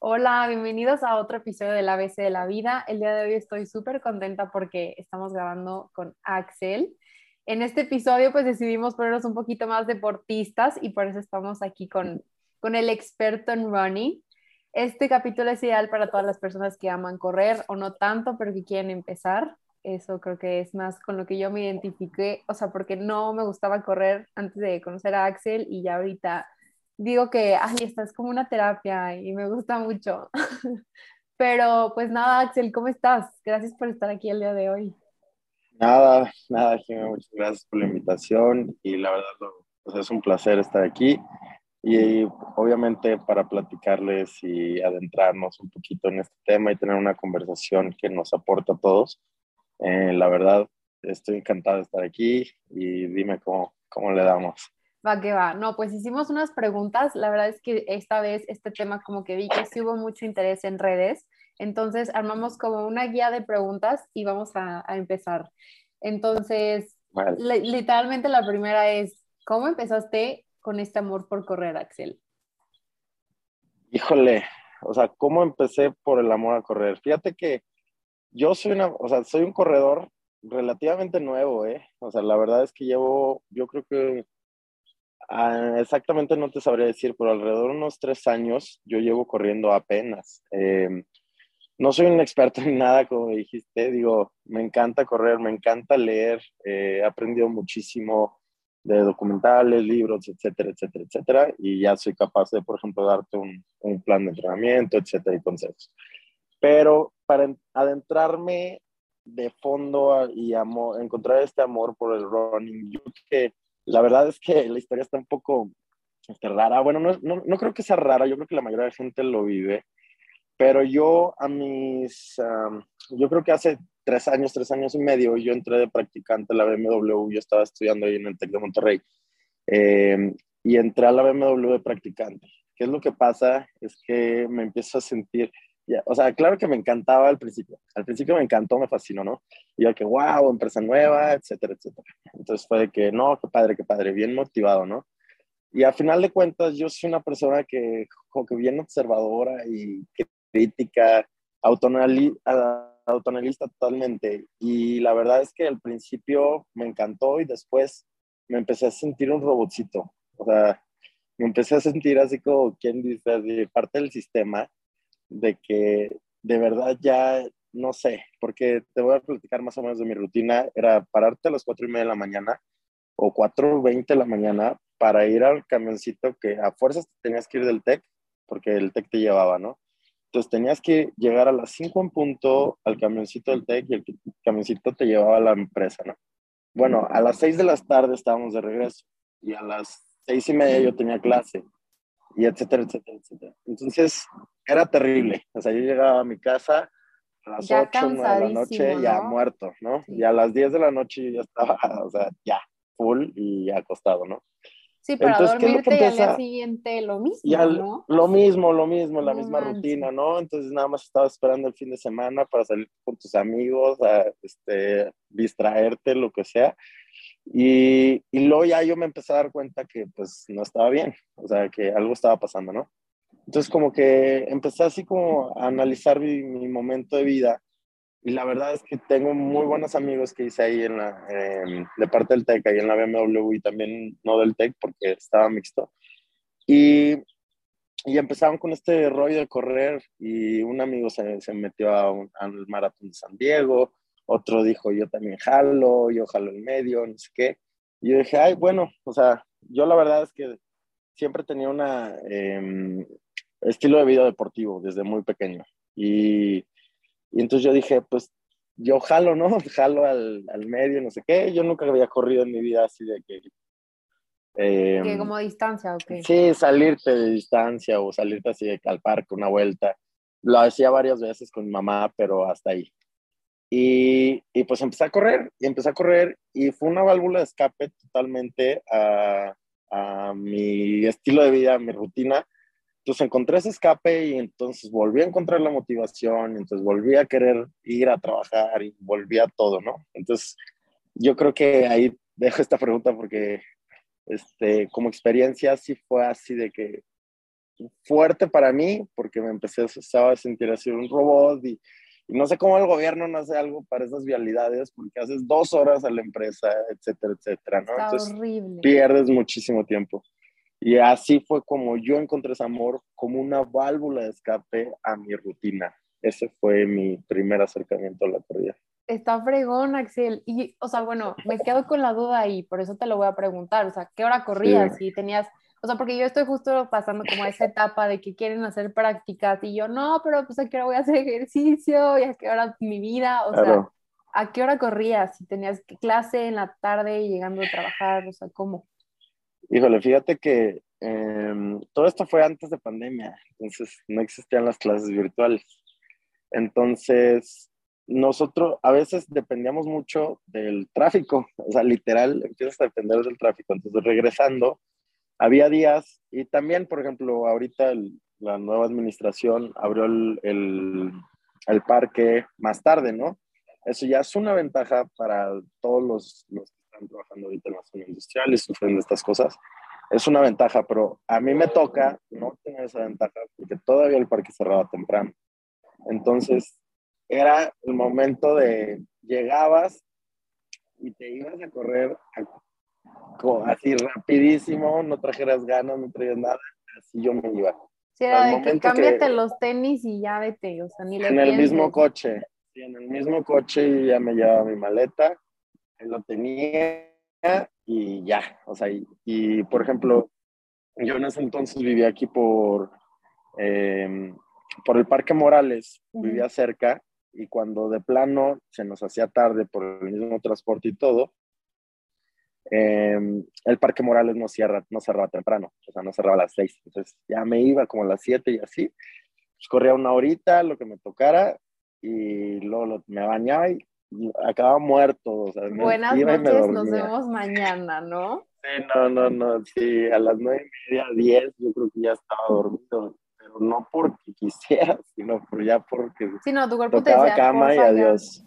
Hola, bienvenidos a otro episodio del ABC de la vida. El día de hoy estoy súper contenta porque estamos grabando con Axel. En este episodio pues decidimos ponernos un poquito más deportistas y por eso estamos aquí con, con el experto en running. Este capítulo es ideal para todas las personas que aman correr o no tanto, pero que quieren empezar. Eso creo que es más con lo que yo me identifiqué, o sea, porque no me gustaba correr antes de conocer a Axel y ya ahorita digo que, ay, esta es como una terapia y me gusta mucho. Pero pues nada, Axel, ¿cómo estás? Gracias por estar aquí el día de hoy. Nada, nada, Jimmy, muchas gracias por la invitación y la verdad pues, es un placer estar aquí y obviamente para platicarles y adentrarnos un poquito en este tema y tener una conversación que nos aporta a todos. Eh, la verdad, estoy encantado de estar aquí y dime cómo, cómo le damos. Va que va. No, pues hicimos unas preguntas. La verdad es que esta vez este tema como que vi que sí hubo mucho interés en redes. Entonces armamos como una guía de preguntas y vamos a, empezar. Entonces, literalmente la primera es, ¿cómo empezaste con este amor por correr, Axel? Híjole, o sea, ¿cómo empecé por el amor a correr? Fíjate que yo soy una, o sea, soy un corredor relativamente nuevo, ¿eh? O sea, la verdad es que llevo, yo creo que Ah, exactamente no te sabría decir, pero alrededor de unos tres años yo llevo corriendo apenas. Em, no soy un experto en nada, como dijiste, digo, me encanta correr, me encanta leer, eh, he aprendido muchísimo de documentales, libros, etcétera, etcétera, etcétera, y ya soy capaz de, por ejemplo, darte un, un plan de entrenamiento, etcétera, y consejos. Pero para adentrarme de fondo y amor, encontrar este amor por el running, yo que la verdad es que la historia está un poco este, rara. Bueno, no, no, no, creo que sea rara, yo creo que la mayoría de la gente lo vive. Pero yo a mis, yo creo que hace tres años, tres años y medio, yo entré de practicante a la BMW, yo estaba estudiando ahí en el TEC de Monterrey, em, y entré a la BMW de practicante. ¿Qué es lo que pasa? Es que me empiezo a sentir, o sea, claro que me encantaba al principio. Al principio me encantó, me fascinó, ¿no? Y yo que, wow, empresa nueva, etcétera, etcétera. Entonces fue de que, no, qué padre, qué padre, bien motivado, ¿no? Y al final de cuentas, yo soy una persona que, como que bien observadora y crítica, autonalista totalmente. Y la verdad es que al principio me encantó y después me empecé a sentir un robotcito. O sea, me empecé a sentir así como, ¿quién dice? De parte del sistema de que de verdad ya no sé, porque te voy a platicar más o menos de mi rutina, era pararte a las cuatro y media de la mañana o 4.20 de la mañana para ir al camioncito que a fuerzas tenías que ir del TEC, porque el TEC te llevaba, ¿no? Entonces tenías que llegar a las 5 en punto al camioncito del TEC y el camioncito te llevaba a la empresa, ¿no? Bueno, a las 6 de la tarde estábamos de regreso y a las seis y media yo tenía clase y etcétera, etcétera, etcétera. Entonces, era terrible. O sea, yo llegaba a mi casa a las ya 8, 9 de la noche, ya muerto, ¿no? Y a las 10 de la noche yo ya estaba, o sea, ya, full y acostado, ¿no? Sí, pero Entonces, dormirte y al día siguiente lo mismo, ¿no? Lo mismo, lo mismo, la misma rutina, ¿no? Entonces nada más estaba esperando el fin de semana para salir con tus amigos, a este, distraerte, lo que sea. Y, y, luego ya yo me empecé a dar cuenta que pues no estaba bien, o sea, que algo estaba pasando, ¿no? Entonces como que empecé así como a analizar mi, mi momento de vida y la verdad es que tengo muy buenos amigos que hice ahí en la, de parte del TEC, ahí en la BMW y también no del TEC porque estaba mixto. Y, y empezaron con este rollo de correr y un amigo se, se metió a al maratón de San Diego, otro dijo, yo también jalo, yo jalo el medio, no sé qué. Y yo dije, ay, bueno, o sea, yo la verdad es que siempre tenía un eh, estilo de vida deportivo desde muy pequeño. Y, y, entonces yo dije, pues yo jalo, ¿no? Jalo al, al, medio, no sé qué. Yo nunca había corrido en mi vida así de que... Eh, ¿Que como distancia o qué? Sí, salirte de distancia o salirte así de, al parque una vuelta. Lo hacía varias veces con mi mamá, pero hasta ahí. Y, y, pues empecé a correr, y empecé a correr, y fue una válvula de escape totalmente a, a mi estilo de vida, a mi rutina. Entonces encontré ese escape y entonces volví a encontrar la motivación, entonces volví a querer ir a trabajar y volví a todo, ¿no? Entonces yo creo que ahí dejo esta pregunta porque este, como experiencia sí fue así de que fuerte para mí, porque me empecé a sentir así un robot y, no sé cómo el gobierno no hace algo para esas vialidades, porque haces dos horas a la empresa, etcétera, etcétera, ¿no? Entonces horrible. pierdes muchísimo tiempo. Y así fue como yo encontré ese amor como una válvula de escape a mi rutina. Ese fue mi primer acercamiento a la corrida. Está fregón, Axel. Y, o sea, bueno, me quedo con la duda ahí, por eso te lo voy a preguntar. O sea, ¿qué hora corrías? Si tenías, o sea, porque yo estoy justo pasando como esa etapa de que quieren hacer prácticas y yo, no, pero pues a qué hora voy a hacer ejercicio y a qué hora mi vida, o sea, ¿a qué hora corrías? Si tenías clase en la tarde llegando a trabajar, o sea, ¿cómo? Híjole, fíjate que em, todo esto fue antes de pandemia, entonces no existían las clases virtuales. Entonces, nosotros a veces dependíamos mucho del tráfico, o sea, literal, empiezas a depender del tráfico. Entonces, regresando, había días, y también, por ejemplo, ahorita la nueva administración abrió el, el, parque más tarde, ¿no? Eso ya es una ventaja para todos los, los que están trabajando ahorita en la zona industrial y sufriendo estas cosas. Es una ventaja, pero a mí me toca no tener esa ventaja porque todavía el parque cerraba temprano. Entonces, era el momento de llegabas y te ibas a correr así rapidísimo, no trajeras ganas, no traías nada, así yo me iba. Sí, era de que cámbiate los tenis y ya vete, o sea, ni le En el mismo coche, sí, en el mismo coche y ya me llevaba mi maleta, lo tenía y ya, o sea, y, por ejemplo, yo en ese entonces vivía aquí por, em, por el Parque Morales, vivía cerca, y cuando de plano se nos hacía tarde por el mismo transporte y todo, em, el Parque Morales no, cierra, no cerraba temprano, o sea, no cerraba a las seis. Entonces ya me iba como a las siete y así. Pues corría una horita, lo que me tocara, y luego me bañaba y, acababa muerto. O sea, Buenas noches, nos vemos mañana, ¿no? Sí, no, no, no, sí, a las nueve y media, diez, yo creo que ya estaba dormido no porque quisiera, sino por ya porque sí, no, tu cuerpo tocaba te cama y adiós.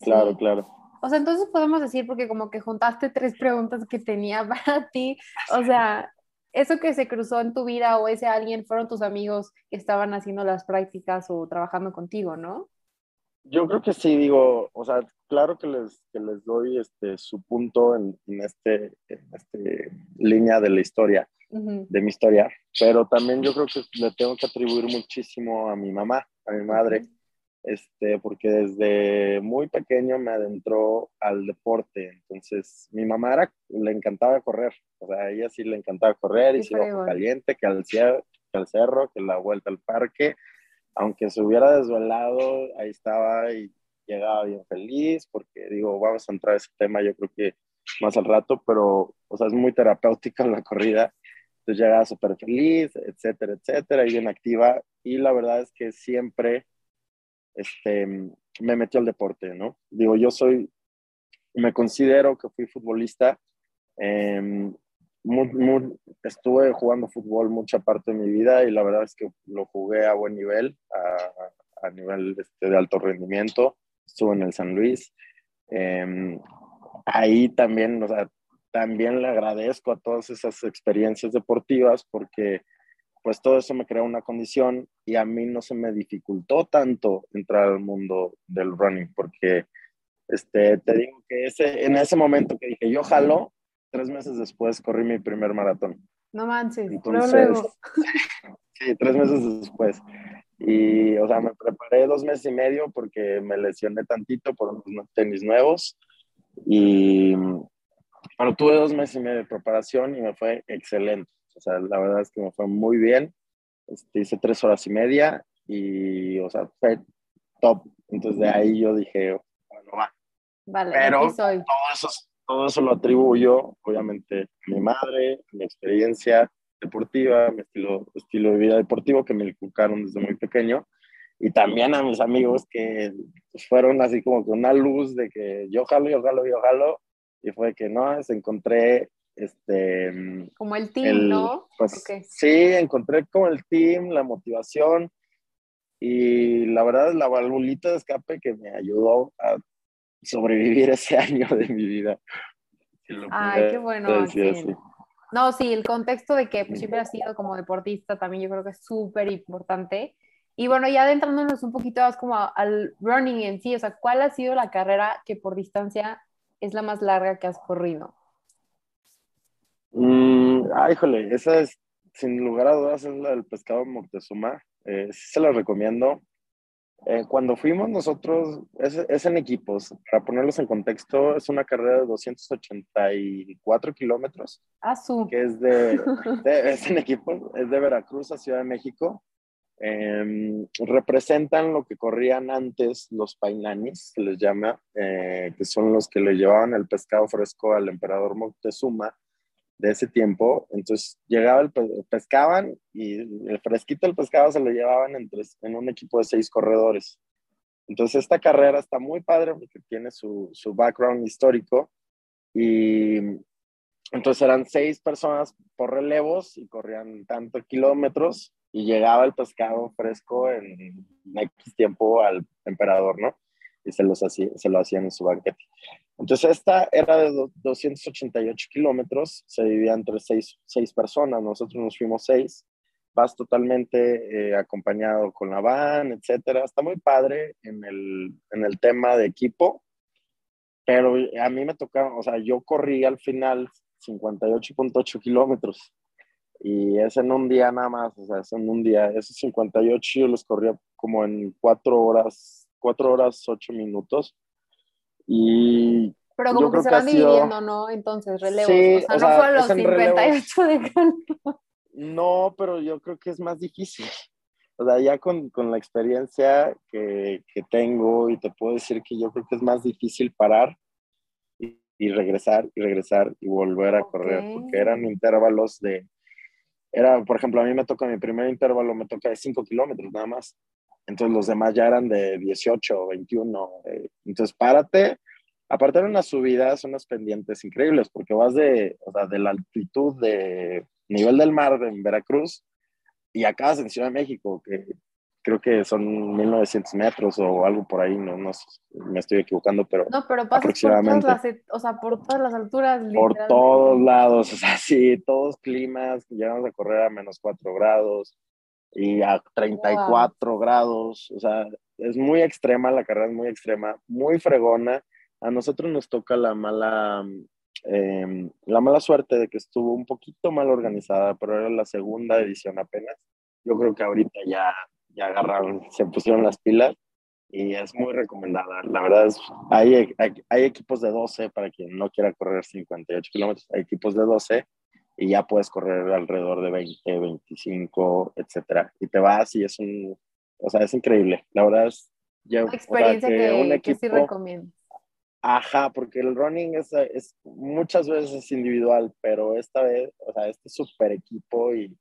Claro, claro. O sea, entonces podemos decir, porque como que juntaste tres preguntas que tenía para ti, o sea, eso que se cruzó en tu vida o ese alguien fueron tus amigos que estaban haciendo las prácticas o trabajando contigo, ¿no? Yo creo que sí, digo, o sea, claro que les, que les doy este, su punto en, en este, en este línea de la historia de mi historia, pero también yo creo que le tengo que atribuir muchísimo a mi mamá, a mi madre, este, porque desde muy pequeño me adentró al deporte, entonces mi mamá era, le encantaba correr, o sea, a ella sí le encantaba correr y se iba caliente, que al, que al cerro, que la vuelta al parque, aunque se hubiera desvelado, ahí estaba y llegaba bien feliz, porque digo, vamos a entrar a ese tema, yo creo que más al rato, pero, o sea, es muy terapéutica la corrida. Entonces llegaba súper feliz, etcétera, etcétera, y bien activa. Y la verdad es que siempre este, me metió al deporte, ¿no? Digo, yo soy, me considero que fui futbolista. Em, estuve jugando fútbol mucha parte de mi vida y la verdad es que lo jugué a buen nivel, a, a nivel este, de alto rendimiento. Estuve en el San Luis. Em, ahí también, o sea, también le agradezco a todas esas experiencias deportivas porque pues todo eso me creó una condición y a mí no se me dificultó tanto entrar al mundo del running porque este, te digo que ese, en ese momento que dije yo jalo, tres meses después corrí mi primer maratón. No manches, Entonces, sí, tres meses después. Y, o sea, me preparé dos meses y medio porque me lesioné tantito por unos tenis nuevos y bueno, tuve dos meses y medio de preparación y me fue excelente. O sea, la verdad es que me fue muy bien. Este, hice tres horas y media y, o sea, fue top. Entonces de ahí yo dije, bueno, va. Vale, Pero soy. Todo, eso, todo eso lo atribuyo, obviamente, a mi madre, a mi experiencia deportiva, mi estilo, estilo de vida deportivo que me inculcaron desde muy pequeño y también a mis amigos que fueron así como con una luz de que yo jalo, yo jalo, yo jalo y fue que no, encontré este... Como el team, ¿no? Pues sí, encontré como el team, la motivación y la verdad la valvulita de escape que me ayudó a sobrevivir ese año de mi vida. Ay, qué bueno. No, sí, el contexto de que pues, siempre has sido como deportista también yo creo que es súper importante. Y bueno, ya adentrándonos un poquito más como al running en sí, o sea, ¿cuál ha sido la carrera que por distancia es la más larga que has corrido? Mm, ah, híjole, esa es, sin lugar a dudas, es la del pescado Moctezuma. Eh, sí se la recomiendo. Eh, cuando fuimos nosotros, es, en equipos, para ponerlos en contexto, es una carrera de 284 kilómetros. Ah. Que es de, es en equipos, es de Veracruz a Ciudad de México. Em, representan lo que corrían antes los painanis, se les llama, eh, que son los que le llevaban el pescado fresco al emperador Moctezuma de ese tiempo. Entonces llegaba el, pescaban y el fresquito del pescado se lo llevaban en un equipo de seis corredores. Entonces esta carrera está muy padre porque tiene su, su background histórico y entonces eran seis personas por relevos y corrían tantos kilómetros y llegaba el pescado fresco en X tiempo al emperador, ¿no? Y se, los hacía, se lo hacían en su banquete. Entonces, esta era de 288 kilómetros, se dividía entre seis, seis, personas, nosotros nos fuimos seis, vas totalmente eh, acompañado con la van, etcétera. Está muy padre en el, en el tema de equipo, pero a mí me tocaba, o sea, yo corrí al final 58.8 kilómetros y es en un día nada más, o sea, es en un día. Esos 58 yo los corría como en cuatro horas, cuatro horas, ocho minutos. Y pero como que se van dividiendo, ¿no? Entonces, relevos. Sí, o sea, no fue los 58 de canto. No, pero yo creo que es más difícil. O sea, ya con, con la experiencia que, que, tengo y te puedo decir que yo creo que es más difícil parar y, y regresar y regresar y volver a correr, porque eran intervalos de, era, por ejemplo, a mí me toca mi primer intervalo, me toca de 5 kilómetros nada más. Entonces los demás ya eran de 18, 21. Eh, entonces párate. Aparte de unas subidas, unas pendientes increíbles, porque vas de, o sea, de la altitud de nivel del mar en Veracruz y acá en Ciudad de México, que creo que son 1900 metros o algo por ahí, no, no me estoy equivocando, pero. No, pero aproximadamente, por todas las, o sea, por todas las alturas. Por todos lados, o sea, sí, todos climas, llegamos a correr a menos 4 grados y a 34 grados, o sea, es muy extrema, la carrera es muy extrema, muy fregona. A nosotros nos toca la mala, em, la mala suerte de que estuvo un poquito mal organizada, pero era la segunda edición apenas. Yo creo que ahorita ya ya agarraron, se pusieron las pilas y es muy recomendada. La verdad es, hay, hay, equipos de 12 para quien no quiera correr 58 kilómetros, hay equipos de 12 y ya puedes correr alrededor de 20, 25, etcétera. Y te vas y es un, o sea, es increíble. La verdad es, ya, experiencia que, un equipo, sí recomiendo. Ajá, porque el running es, es muchas veces es individual, pero esta vez, o sea, este super equipo y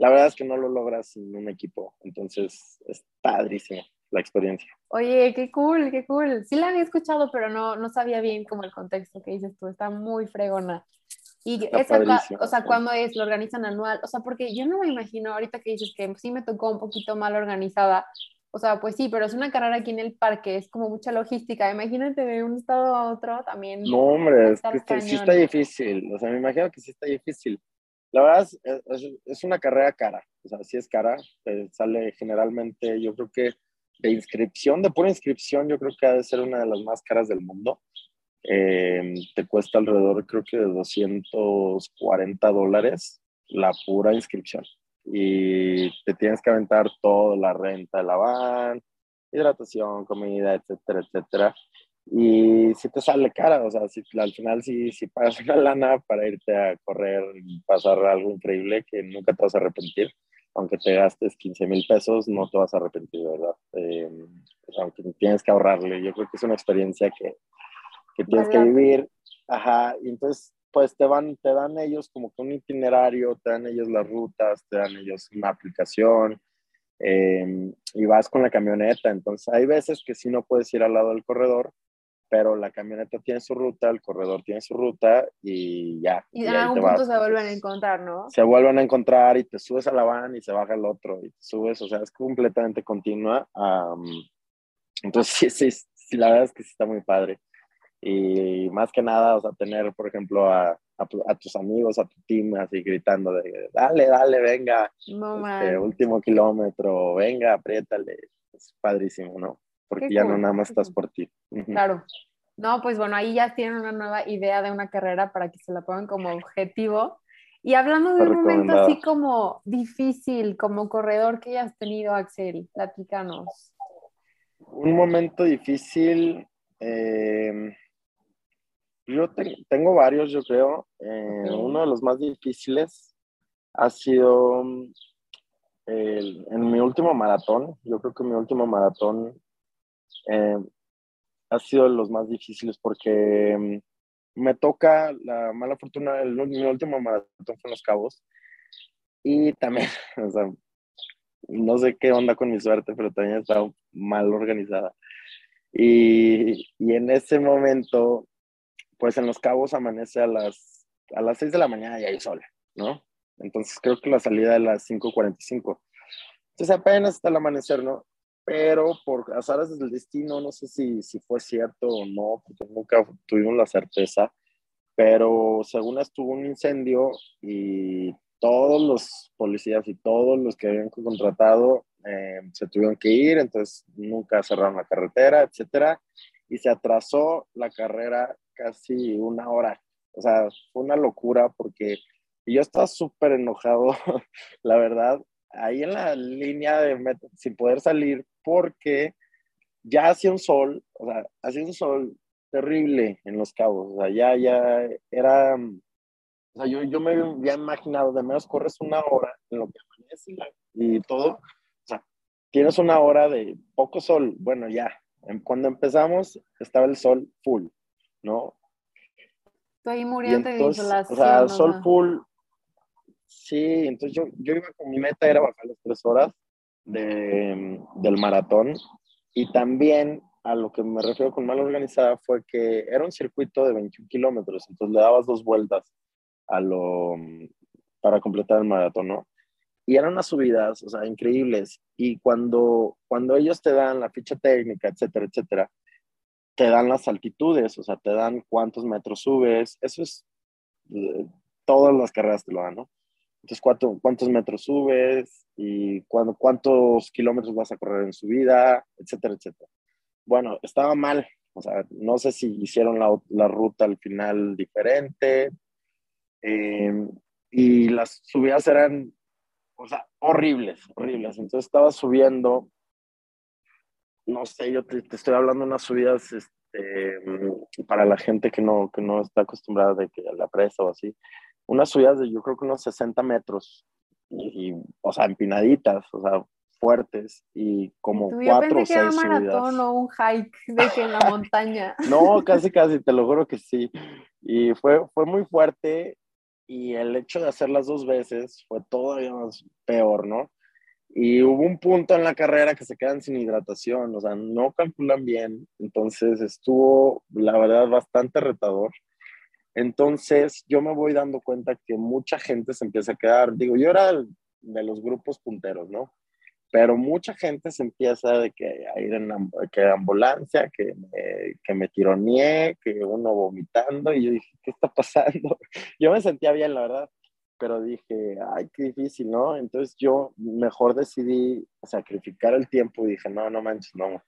la verdad es que no lo logras sin un equipo. Entonces, es padrísimo la experiencia. Oye, qué cool, qué cool. Sí la había escuchado, pero no, no sabía bien como el contexto que dices tú. Está muy fregona. Y esa, o sea, ¿cuándo es? ¿Lo organizan anual? O sea, porque yo no me imagino ahorita que dices que sí me tocó un poquito mal organizada. O sea, pues sí, pero es una carrera aquí en el parque, es como mucha logística. Imagínate de un estado a otro también. No, hombre, es que sí está difícil. O sea, me imagino que sí está difícil. La verdad es, es, una carrera cara, o sea, sí es cara, sale generalmente, yo creo que de inscripción, de pura inscripción, yo creo que ha de ser una de las más caras del mundo. Eh, te cuesta alrededor, creo que de 240 dólares la pura inscripción. Y te tienes que aventar toda la renta de la van, hidratación, comida, etcétera, etcétera. Y si te sale cara, o sea, si al final si, si pagas una lana para irte a correr y pasar algo increíble que nunca te vas a arrepentir, aunque te gastes 15 mil pesos, no te vas a arrepentir, ¿verdad? Eh, aunque tienes que ahorrarle, yo creo que es una experiencia que, que tienes que vivir, ajá, y entonces pues te van, te dan ellos como que un itinerario, te dan ellos las rutas, te dan ellos una aplicación, eh, y vas con la camioneta, entonces hay veces que si no puedes ir al lado del corredor, pero la camioneta tiene su ruta, el corredor tiene su ruta y ya. Y, en algún punto se vuelven a encontrar, ¿no? Se vuelven a encontrar y te subes a la van y se baja el otro y te subes, o sea, es completamente continua. entonces sí, sí, sí, la verdad es que sí está muy padre. Y más que nada, o sea, tener, por ejemplo, a, a, tus amigos, a tu team, así gritando de, dale, dale, venga, no, este, último kilómetro, venga, apriétale. Es padrísimo, ¿no? Porque ya no nada más estás por ti. Claro. No, pues bueno, ahí ya tienen una nueva idea de una carrera para que se la pongan como objetivo. Y hablando de un momento así como difícil, como corredor que hayas tenido, Axel, platícanos. Un momento difícil, eh, yo tengo varios, yo creo. Eh, uno de los más difíciles ha sido en mi último maratón. Yo creo que mi último maratón eh, ha sido de los más difíciles porque mm, me toca la mala fortuna. El, mi último maratón fue en Los Cabos. Y también, o sea, no sé qué onda con mi suerte, pero también estaba mal organizada. Y, y en ese momento pues en Los Cabos amanece a las, a las 6 de la mañana y hay sol, ¿no? Entonces creo que la salida de las 5.45. Entonces apenas está el amanecer, ¿no? Pero por azares del destino, no sé si, si fue cierto o no, porque nunca tuvimos la certeza, pero según estuvo un incendio y todos los policías y todos los que habían contratado eh, se tuvieron que ir, entonces nunca cerraron la carretera, etcétera, y se atrasó la carrera casi una hora. O sea, fue una locura porque yo estaba súper enojado, la verdad, ahí en la línea de sin poder salir porque ya hacía un sol, o sea, hacía un sol terrible en los cabos, o sea, ya, ya era, o sea, yo, yo me había imaginado, de menos corres una hora en lo que amanece y todo, o sea, tienes una hora de poco sol, bueno, ya, cuando empezamos estaba el sol full, ¿no? Estoy muriendo de insolación. O sea, sol. Sí, entonces yo, yo iba con mi meta, era bajar las tres horas de, del maratón. Y también a lo que me refiero con mal organizada fue que era un circuito de 21 kilómetros, entonces le dabas dos vueltas a lo, para completar el maratón, ¿no? Y eran unas subidas, o sea, increíbles. Y cuando, cuando ellos te dan la ficha técnica, etcétera, etcétera, te dan las altitudes, o sea, te dan cuántos metros subes, eso es, eh, todas las carreras te lo dan, ¿no? Entonces, cuánto, cuántos metros subes y cuánto, cuántos kilómetros vas a correr en subida, etcétera, etcétera. Bueno, estaba mal, o sea, no sé si hicieron la, ruta al final diferente eh, y las subidas eran, o sea, horribles, horribles. Entonces estaba subiendo no sé, yo te, estoy hablando de unas subidas este, mm, para la gente que no, que no está acostumbrada de que a la presa o así. Unas subidas de yo creo que unos 60 metros, y, o sea, empinaditas, o sea, fuertes y como cuatro o seis un maratón o un hike de que en la montaña. no, casi, casi, te lo juro que sí. Y fue, fue muy fuerte y el hecho de hacerlas dos veces fue todavía más peor, ¿no? Y hubo un punto en la carrera que se quedan sin hidratación, o sea, no calculan bien, entonces estuvo, la verdad, bastante retador. Entonces yo me voy dando cuenta que mucha gente se empieza a quedar, digo, yo era de los grupos punteros, ¿no? Pero mucha gente se empieza de que a ir en que ambulancia, que me, que me tironeé, que uno vomitando, y yo dije, ¿qué está pasando? Yo me sentía bien, la verdad pero dije, ay, qué difícil, ¿no? Entonces yo mejor decidí sacrificar el tiempo y dije, no, no manches, no.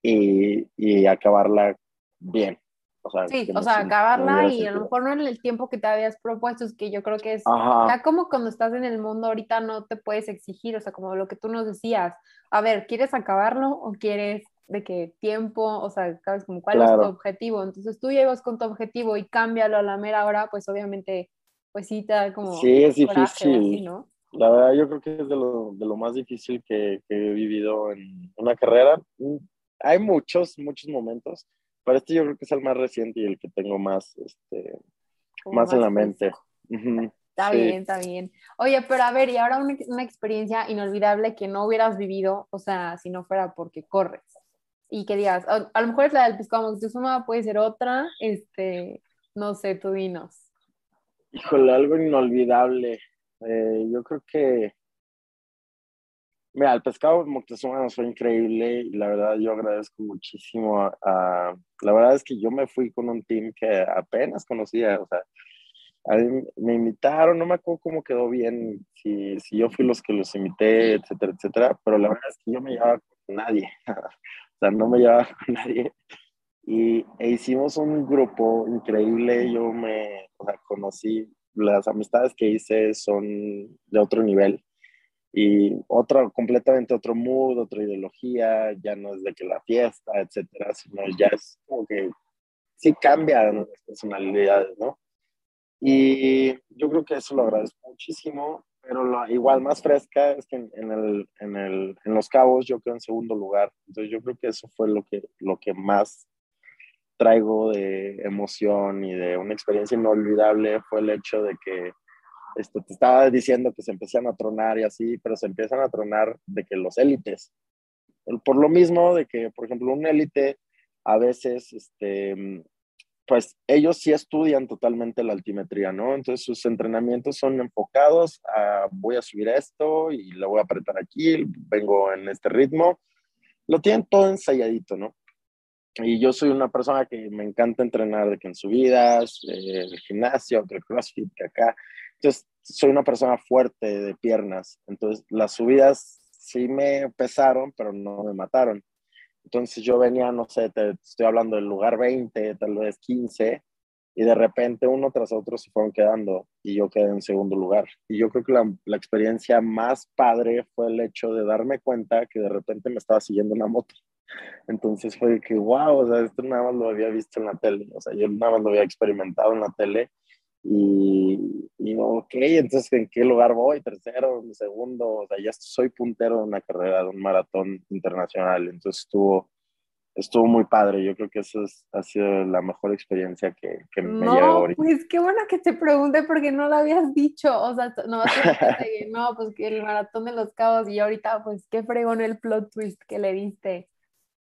Y, y acabarla bien. O sea, sí, o sea, acabarla y a lo mejor no en el tiempo que te habías propuesto, es que yo creo que es, ya como cuando estás en el mundo ahorita no te puedes exigir, o sea, como lo que tú nos decías, a ver, ¿quieres acabarlo o quieres de qué tiempo, o sea, sabes como cuál es tu objetivo? Entonces tú llegas con tu objetivo y cámbialo a la mera hora, pues obviamente pues sí te da como... Sí, es difícil. ¿no? La verdad, yo creo que es de lo, de lo más difícil que, que, he vivido en una carrera. Mm, hay muchos, muchos momentos, pero este yo creo que es el más reciente y el que tengo más, este, más, en la mente. Está bien, está bien. Oye, pero a ver, y ahora una, una, experiencia inolvidable que no hubieras vivido, o sea, si no fuera porque corres. Y que digas, a, lo mejor es la del pescado suma puede ser otra, este, no sé, tú dinos. Híjole, algo inolvidable. Eh, yo creo que Mira, el pescado Moctezuma nos fue increíble y la verdad yo agradezco muchísimo a, La verdad es que yo me fui con un team que apenas conocía, o sea, me invitaron, no me acuerdo cómo quedó bien, si, si yo fui los que los invité, etcétera, etcétera, pero la verdad es que yo me llevaba con nadie, o sea, no me llevaba con nadie. Y e hicimos un grupo increíble, yo me o sea, conocí, las amistades que hice son de otro nivel y otra, completamente otro mood, otra ideología, ya no es de que la fiesta, etcétera, sino ya es como que sí cambian las personalidades, ¿no? Y yo creo que eso lo agradezco muchísimo, pero lo, igual más fresca es que en, el, en, el, en Los Cabos yo quedo en segundo lugar. Entonces yo creo que eso fue lo que, lo que más traigo de emoción y de una experiencia inolvidable fue el hecho de que este, te estaba diciendo que se empiezan a tronar y así, pero se empiezan a tronar de que los élites. Por lo mismo de que, por ejemplo, un élite a veces este, pues ellos sí estudian totalmente la altimetría, ¿no? Entonces sus entrenamientos son enfocados a voy a subir esto y lo voy a apretar aquí, vengo en este ritmo. Lo tienen todo ensayadito, ¿no? Y yo soy una persona que me encanta entrenar de que en subidas, eh, el gimnasio, el crossfit, que acá. Entonces soy una persona fuerte de piernas. Entonces las subidas sí me pesaron, pero no me mataron. Entonces yo venía, no sé, te estoy hablando del lugar 20, tal vez 15, y de repente uno tras otro se fueron quedando y yo quedé en segundo lugar. Y yo creo que la, la, experiencia más padre fue el hecho de darme cuenta que de repente me estaba siguiendo una moto. Entonces fue que, wow, o sea, esto nada más lo había visto en la tele, o sea, yo nada más lo había experimentado en la tele y, y ok, entonces ¿en qué lugar voy? Tercero, segundo, o sea, ya soy puntero de una carrera, de un maratón internacional, entonces estuvo, estuvo muy padre, yo creo que eso ha sido la mejor experiencia que, que me no, ahorita. Pues qué bueno que te pregunte porque no lo habías dicho, o sea, no, no, pues que el maratón de los cabos y ahorita pues qué fregón el plot twist que le diste.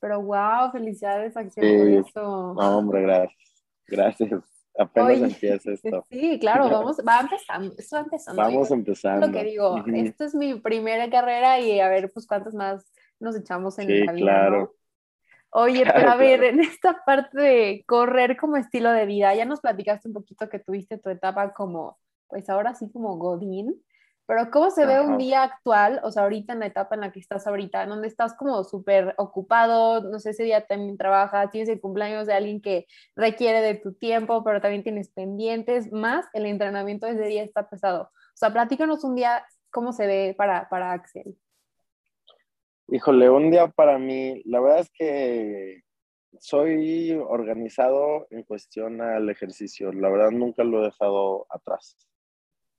Pero wow, felicidades Axel por eso. No, hombre, gracias. Gracias. Apenas empieza esto. Sí, claro, vamos, va empezando, esto va empezando. Vamos empezando. Lo que digo, esto es mi primera carrera y a ver, pues cuántas más nos echamos en sí, la vida, claro. Oye, pero a ver, en esta parte de correr como estilo de vida, ya nos platicaste un poquito que tuviste tu etapa como, pues ahora sí como Godín, pero ¿cómo se ve un día actual, o sea, ahorita en la etapa en la que estás ahorita, en donde estás como súper ocupado, no sé, ese día también trabajas, tienes el cumpleaños de alguien que requiere de tu tiempo, pero también tienes pendientes, más el entrenamiento de ese día está pesado. O sea, platícanos un día cómo se ve para, para Axel. Híjole, un día para mí, la verdad es que soy organizado en cuestión al ejercicio, la verdad nunca lo he dejado atrás.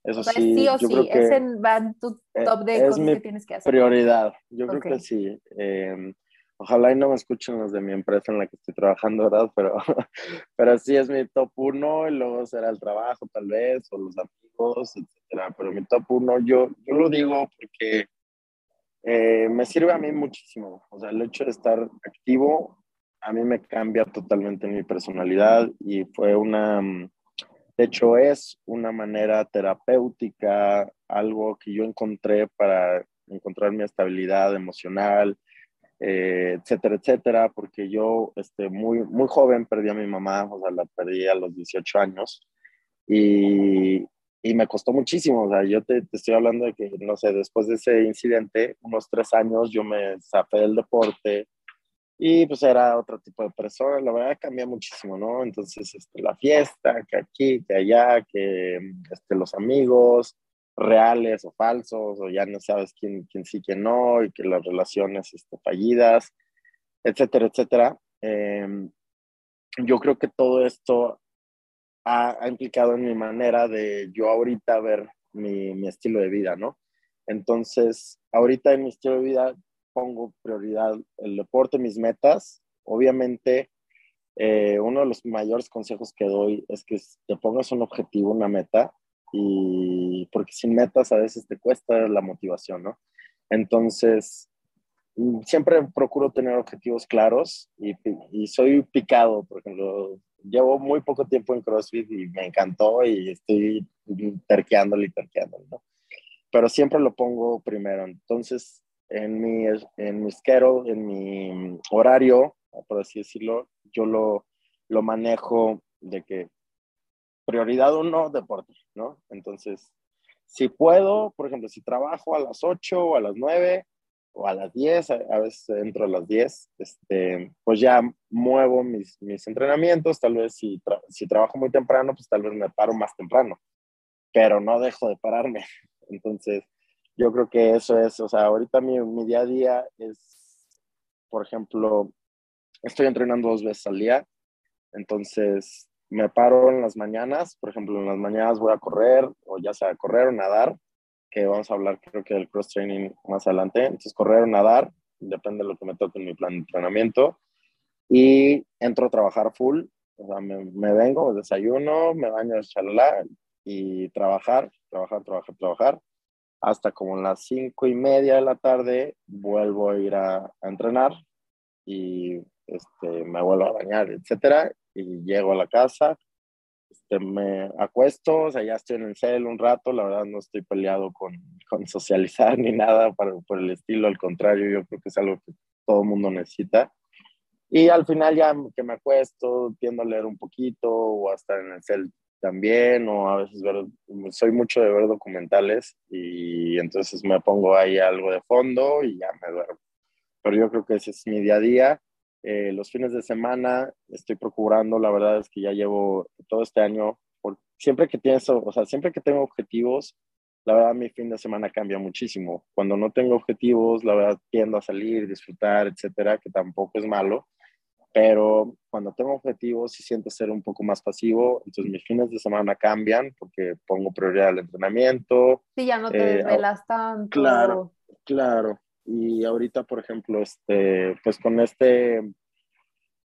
Eso sí, sí o yo sí, creo que es en va tu eh, top de cosas que tienes que hacer. prioridad. Yo creo que sí. Eh, ojalá y no me escuchen los de mi empresa en la que estoy trabajando, ¿verdad? Pero, pero sí es mi top uno y luego será el trabajo tal vez o los amigos, etcétera. Pero mi top uno, yo, yo lo digo porque eh, me sirve a mí muchísimo. O sea, el hecho de estar activo a mí me cambia totalmente mi personalidad y fue una, mm, de hecho es una manera terapéutica, algo que yo encontré para encontrar mi estabilidad emocional, eh, etcétera, etcétera, porque yo este, muy, muy joven perdí a mi mamá, o sea, la perdí a los 18 años y, y me costó muchísimo, o sea, yo te, te, estoy hablando de que, no sé, después de ese incidente, unos tres años yo me zafé del deporte, y pues era otro tipo de persona, la verdad cambió muchísimo, ¿no? Entonces, este, la fiesta, que aquí, que allá, que este, los amigos reales o falsos, o ya no sabes quién, quién sí, quién no, y que las relaciones este, fallidas, etcétera, etcétera. Eh, yo creo que todo esto ha, ha, implicado en mi manera de yo ahorita ver mi, mi estilo de vida, ¿no? Entonces, ahorita en mi estilo de vida pongo prioridad el deporte, mis metas. Obviamente, eh, uno de los mayores consejos que doy es que te pongas un objetivo, una meta, y porque sin metas a veces te cuesta la motivación, ¿no? Entonces, siempre procuro tener objetivos claros y, y soy picado, por ejemplo, llevo muy poco tiempo en CrossFit y me encantó y estoy terqueándolo y terqueándolo, ¿no? Pero siempre lo pongo primero. Entonces, en mi, en mi schedule, en mi horario, por así decirlo, yo lo, lo manejo de que prioridad uno, deporte, ¿no? Entonces, si puedo, por ejemplo, si trabajo a las 8 o a las 9 o a las 10, a, veces entro a las 10, este, pues ya muevo mis, mis entrenamientos, tal vez si, si trabajo muy temprano, pues tal vez me paro más temprano, pero no dejo de pararme. Entonces, yo creo que eso es, o sea, ahorita mi, mi día a día es, por ejemplo, estoy entrenando dos veces al día, entonces me paro en las mañanas, por ejemplo, en las mañanas voy a correr, o ya sea correr o nadar, que vamos a hablar creo que del cross training más adelante, entonces correr o nadar, depende de lo que me toque en mi plan de entrenamiento, y entro a trabajar full, o sea, me, me vengo, desayuno, me baño, chalala, y trabajar, trabajar, trabajar, trabajar, hasta como las cinco y media de la tarde vuelvo a ir a, entrenar y este, me vuelvo a bañar, etcétera, y llego a la casa, este, me acuesto, o sea, ya estoy en el cel un rato, la verdad no estoy peleado con, con socializar ni nada por, por el estilo, al contrario, yo creo que es algo que todo mundo necesita. Y al final ya que me acuesto, tiendo a leer un poquito o a estar en el cel también, o a veces soy mucho de ver documentales y entonces me pongo ahí algo de fondo y ya me duermo. Pero yo creo que ese es mi día a día. Eh, los fines de semana estoy procurando, la verdad es que ya llevo todo este año, siempre que tienes, o sea, siempre que tengo objetivos, la verdad mi fin de semana cambia muchísimo. Cuando no tengo objetivos, la verdad tiendo a salir, disfrutar, etcétera, que tampoco es malo pero cuando tengo objetivos sí siento ser un poco más pasivo, entonces mis fines de semana cambian porque pongo prioridad al entrenamiento. Sí, ya no te eh, desvelas tanto. Claro, claro. Y ahorita, por ejemplo, este, pues con este,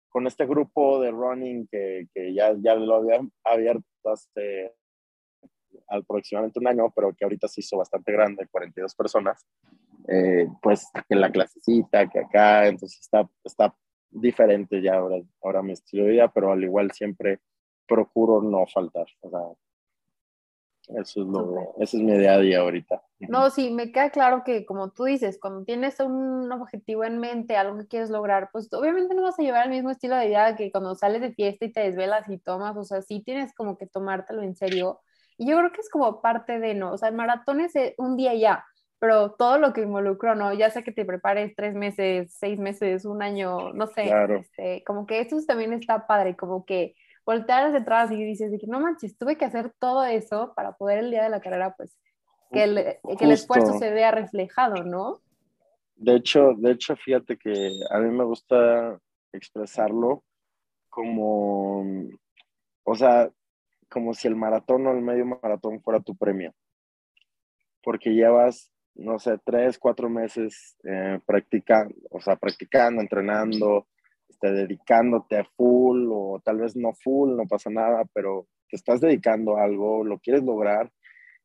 con este grupo de running que, que ya, ya lo había abierto hace aproximadamente un año, pero que ahorita se hizo bastante grande, 42 personas, eh, pues que la clasecita, que acá, entonces está, está diferente ya ahora, ahora mi estilo de vida, pero al igual siempre procuro no faltar. O sea, eso es, lo, eso es mi día a día ahorita. No, sí, me queda claro que como tú dices, cuando tienes un objetivo en mente, algo que quieres lograr, pues obviamente no vas a llevar el mismo estilo de vida que cuando sales de fiesta y te desvelas y tomas, o sea, sí tienes como que tomártelo en serio. Y yo creo que es como parte de, ¿no? O sea, el maratón es un día ya, pero todo lo que involucro, ¿no? Ya sea que te prepares tres meses, seis meses, un año, no sé, este, como que eso también está padre, como que voltear hacia atrás y dices, de que no manches, tuve que hacer todo eso para poder el día de la carrera, pues, que el, que el esfuerzo se vea reflejado, ¿no? De hecho, de hecho, fíjate que a mí me gusta expresarlo como, o sea, como si el maratón o el medio maratón fuera tu premio. Porque llevas no sé, tres, cuatro meses eh, practicando, o sea, practicando, entrenando, este, dedicándote a full o tal vez no full, no pasa nada, pero te estás dedicando a algo, lo quieres lograr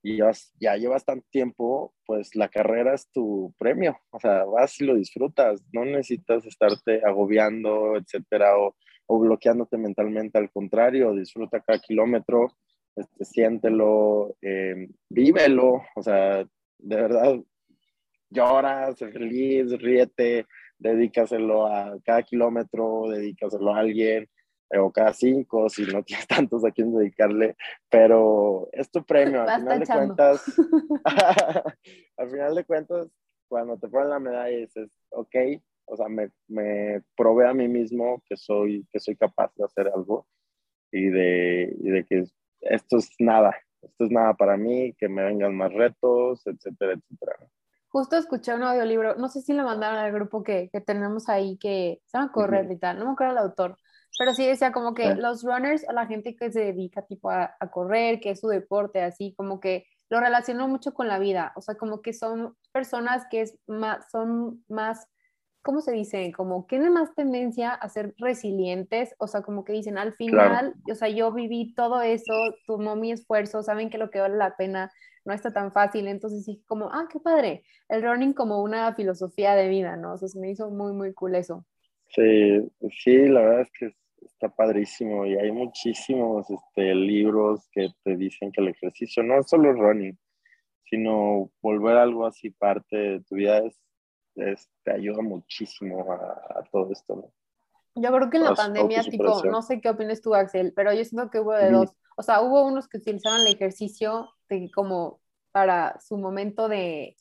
y ya, llevas tanto tiempo, pues la carrera es tu premio, o sea, vas y lo disfrutas, no necesitas estarte agobiando, etcétera, o, o bloqueándote mentalmente, al contrario, disfruta cada kilómetro, este, siéntelo, eh, vívelo, o sea, de verdad, lloras, feliz, ríete, dedícaselo a cada kilómetro, dedícaselo a alguien, eh, o cada cinco, si no tienes tantos a quien dedicarle, pero es tu premio, al final de cuentas, al final de cuentas, cuando te ponen la medalla dices, ok, o sea, me, me probé a mí mismo que soy, que soy capaz de hacer algo y de, y de que esto es nada, esto es nada para mí, que me vengan más retos, etcétera, etcétera. Justo escuché un audiolibro, no sé si lo mandaron al grupo que, que tenemos ahí, que se llama Correr y tal, no me acuerdo el autor, pero sí decía como que los runners, la gente que se dedica tipo a, a, correr, que es su deporte, así como que lo relacionó mucho con la vida, o sea, como que son personas que es más, son más ¿cómo se dice? Como tienen más tendencia a ser resilientes, o sea, como que dicen, al final, o sea, yo viví todo eso, tomó mi esfuerzo, saben que lo que vale la pena no está tan fácil, entonces sí, como, ah, qué padre, el running como una filosofía de vida, ¿no? O sea, se me hizo muy, muy cool eso. Sí, sí, la verdad es que está padrísimo y hay muchísimos este, libros que te dicen que el ejercicio no es solo running, sino volver algo así parte de tu vida es te ayuda muchísimo a, todo esto, ¿no? Yo creo que en la pandemia, tipo, no sé qué opinas tú, Axel, pero yo siento que hubo de dos. O sea, hubo unos que utilizaban el ejercicio de, como para su momento de,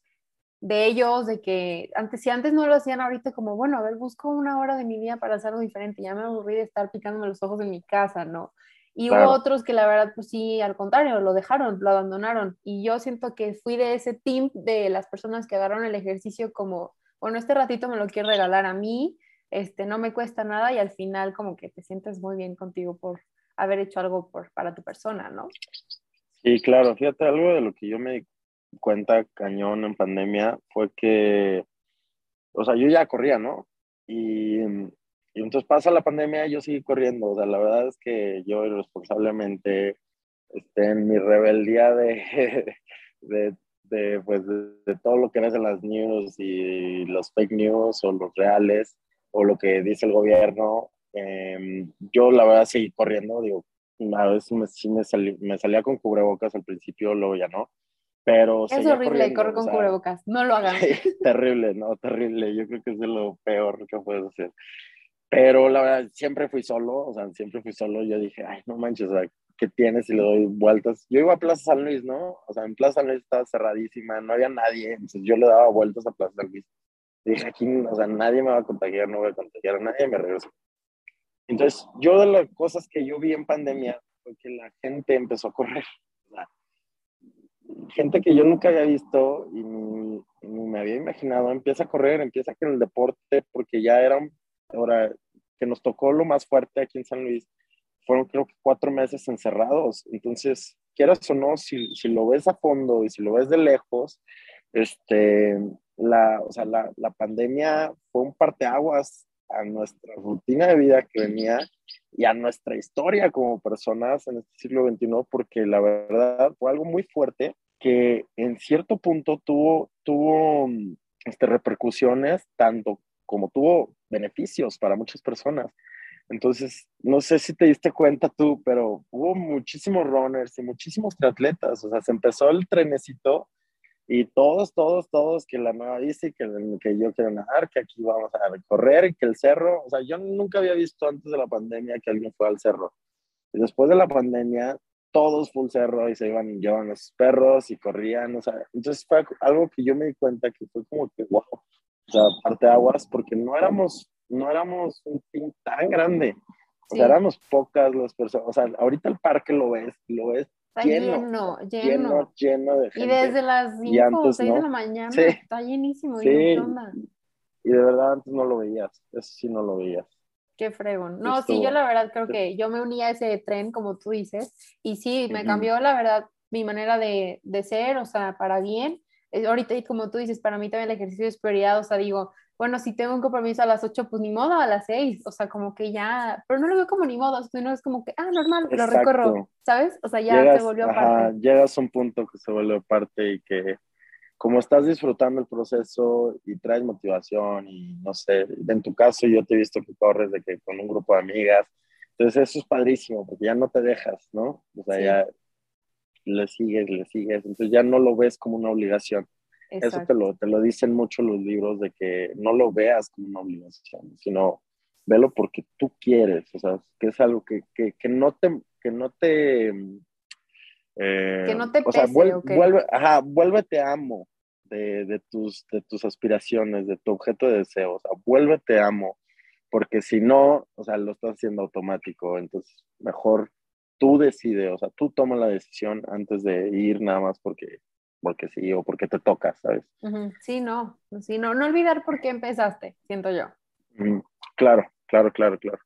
de ellos, de que antes, si antes no lo hacían, ahorita como, bueno, a ver, busco una hora de mi día para hacer algo diferente, ya me aburrí de estar picándome los ojos en mi casa, ¿no? Y hubo otros que la verdad, pues sí, al contrario, lo dejaron, lo abandonaron. Y yo siento que fui de ese team de las personas que agarraron el ejercicio como, bueno, este ratito me lo quiero regalar a mí, este, no me cuesta nada y al final como que te sientes muy bien contigo por haber hecho algo por, para tu persona, ¿no? Sí, claro, fíjate, algo de lo que yo me di cuenta cañón en pandemia fue que, o sea, yo ya corría, ¿no? Y y entonces pasa la pandemia y yo sigo corriendo. O sea, la verdad es que yo irresponsablemente este, en mi rebeldía de, de, pues, de, todo lo que ves en las news y los fake news o los reales o lo que dice el gobierno, em, yo la verdad seguí corriendo. Digo, a veces me, sí me, me salía con cubrebocas al principio, luego ya no. Pero es horrible correr con cubrebocas, no lo hagan. terrible, no, terrible. Yo creo que es de lo peor que puedes hacer. Pero la verdad, siempre fui solo, o sea, siempre fui solo. Yo dije, ay, no manches, o sea, ¿qué tienes si le doy vueltas? Yo iba a Plaza San Luis, ¿no? O sea, en Plaza San Luis estaba cerradísima, no había nadie, entonces yo le daba vueltas a Plaza San Luis. dije, aquí, o sea, nadie me va a contagiar, no voy a contagiar a nadie, me regreso. Entonces, yo de las cosas que yo vi en pandemia fue que la gente empezó a correr. Gente que yo nunca había visto y ni, ni, me había imaginado, empieza a correr, empieza con el deporte, porque ya era ahora que nos tocó lo más fuerte aquí en San Luis, fueron creo que cuatro meses encerrados. Entonces, quieras o no, si, si lo ves a fondo y si lo ves de lejos, este, la, o sea, la, la pandemia fue un parteaguas a nuestra rutina de vida que venía y a nuestra historia como personas en este siglo XXI, porque la verdad fue algo muy fuerte que en cierto punto tuvo, tuvo este, repercusiones tanto como tuvo beneficios para muchas personas. Entonces, no sé si te diste cuenta tú, pero hubo muchísimos runners y muchísimos triatletas. O sea, se empezó el trenecito y todos, todos, todos, que la nueva bici, que, que yo quiero nadar, que aquí vamos a correr, que el cerro. O sea, yo nunca había visto antes de la pandemia que alguien fue al cerro. Y después de la pandemia, todos full cerro y se iban y llevaban los perros y corrían. O sea, entonces fue algo que yo me di cuenta que fue como que, wow, o sea, parte aguas, porque no éramos, no éramos un team tan grande. O sea, éramos pocas las personas. O sea, ahorita el parque lo ves, lo ves lleno, lleno, lleno, lleno, de gente. Y desde las 5 o 6 de la mañana está llenísimo. Sí. Y, de verdad antes no lo veías, eso sí no lo veías. Qué fregón. No, sí, yo la verdad creo que yo me uní a ese tren, como tú dices, y sí, me cambió la verdad mi manera de, de ser, o sea, para bien eh, ahorita, y como tú dices, para mí también el ejercicio es prioridad, o sea, digo, bueno, si tengo un compromiso a las 8, pues ni modo, a las 6, o sea, como que ya, pero no lo veo como ni modo, sino es como que, ah, normal, lo recorro, ¿sabes? O sea, ya se volvió parte. Llegas a un punto que se vuelve parte y que como estás disfrutando el proceso y traes motivación y no sé, en tu caso yo te he visto que corres de que con un grupo de amigas, entonces eso es padrísimo porque ya no te dejas, ¿no? O sea, ya le sigues, le sigues, entonces ya no lo ves como una obligación. Eso te lo, te lo dicen mucho los libros de que no lo veas como una obligación, sino velo porque tú quieres, o sea, que es algo que, que, que no te, que no te, eh, que no te o sea, vuelve, ajá, vuélvete amo de, de, tus, de tus aspiraciones, de tu objeto de deseo, o sea, vuélvete amo, porque si no, o sea, lo estás haciendo automático, entonces mejor tú decides, o sea, tú tomas la decisión antes de ir nada más porque, porque sí o porque te toca, ¿sabes? Sí, no, sí, no, no olvidar por qué empezaste, siento yo. Claro, claro, claro, claro.